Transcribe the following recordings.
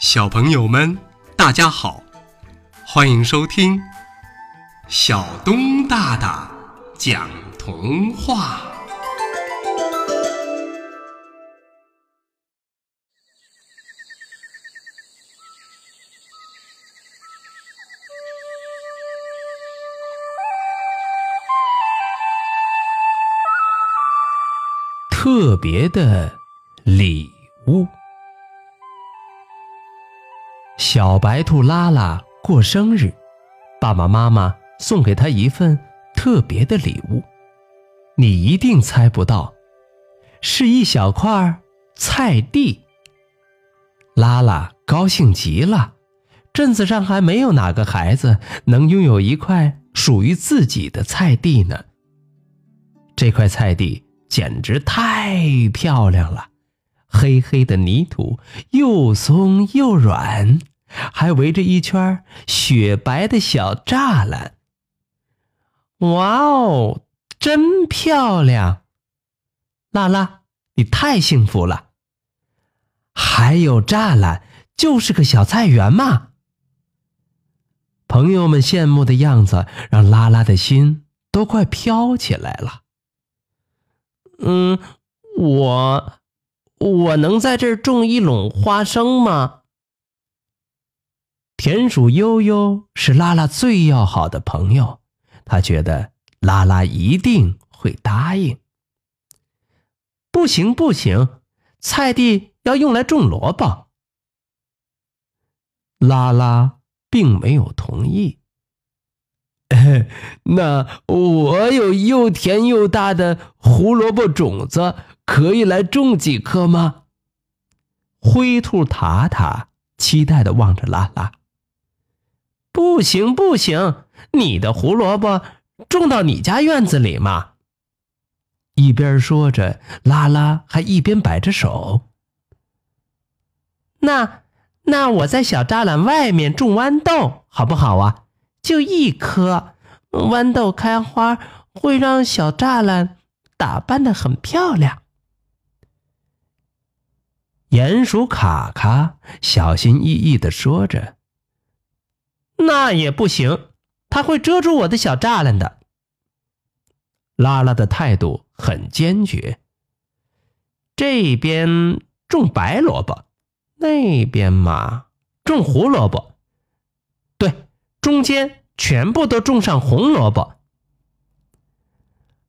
小朋友们，大家好，欢迎收听小东大大讲童话。特别的礼物。小白兔拉拉过生日，爸爸妈妈送给他一份特别的礼物，你一定猜不到，是一小块菜地。拉拉高兴极了，镇子上还没有哪个孩子能拥有一块属于自己的菜地呢。这块菜地简直太漂亮了。黑黑的泥土又松又软，还围着一圈雪白的小栅栏。哇哦，真漂亮！拉拉，你太幸福了。还有栅栏，就是个小菜园嘛。朋友们羡慕的样子，让拉拉的心都快飘起来了。嗯，我。我能在这儿种一垄花生吗？田鼠悠悠是拉拉最要好的朋友，他觉得拉拉一定会答应。不行不行，菜地要用来种萝卜。拉拉并没有同意。那我有又甜又大的胡萝卜种子。可以来种几颗吗？灰兔塔塔期待的望着拉拉。不行不行，你的胡萝卜种到你家院子里吗？一边说着，拉拉还一边摆着手。那那我在小栅栏外面种豌豆好不好啊？就一颗，豌豆开花会让小栅栏打扮的很漂亮。鼹鼠卡卡小心翼翼的说着：“那也不行，它会遮住我的小栅栏的。”拉拉的态度很坚决。这边种白萝卜，那边嘛种胡萝卜，对，中间全部都种上红萝卜。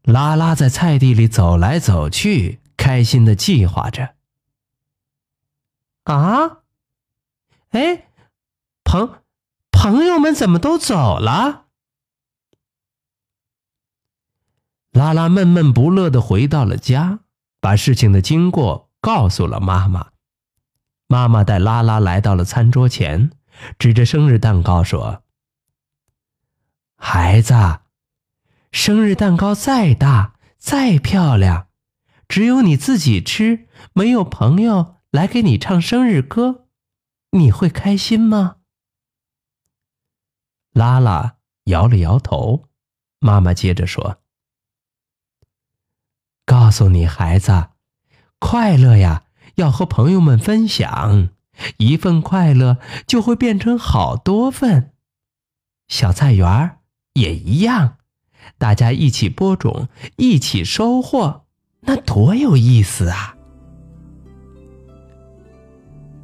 拉拉在菜地里走来走去，开心的计划着。啊！哎，朋朋友们怎么都走了？拉拉闷闷不乐的回到了家，把事情的经过告诉了妈妈。妈妈带拉拉来到了餐桌前，指着生日蛋糕说：“孩子，生日蛋糕再大再漂亮，只有你自己吃，没有朋友。”来给你唱生日歌，你会开心吗？拉拉摇了摇头。妈妈接着说：“告诉你孩子，快乐呀，要和朋友们分享。一份快乐就会变成好多份。小菜园也一样，大家一起播种，一起收获，那多有意思啊！”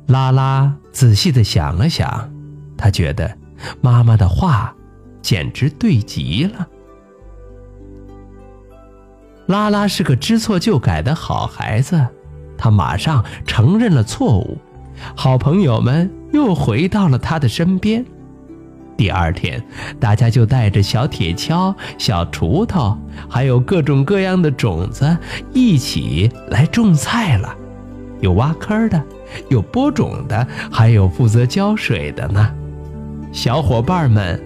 拉拉仔细的想了想，他觉得妈妈的话简直对极了。拉拉是个知错就改的好孩子，他马上承认了错误，好朋友们又回到了他的身边。第二天，大家就带着小铁锹、小锄头，还有各种各样的种子，一起来种菜了。有挖坑的，有播种的，还有负责浇水的呢。小伙伴们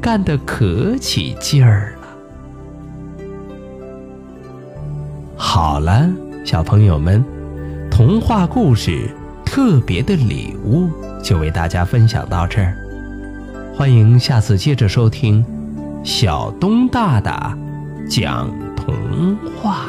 干得可起劲儿了。好了，小朋友们，童话故事特别的礼物就为大家分享到这儿。欢迎下次接着收听小东大大讲童话。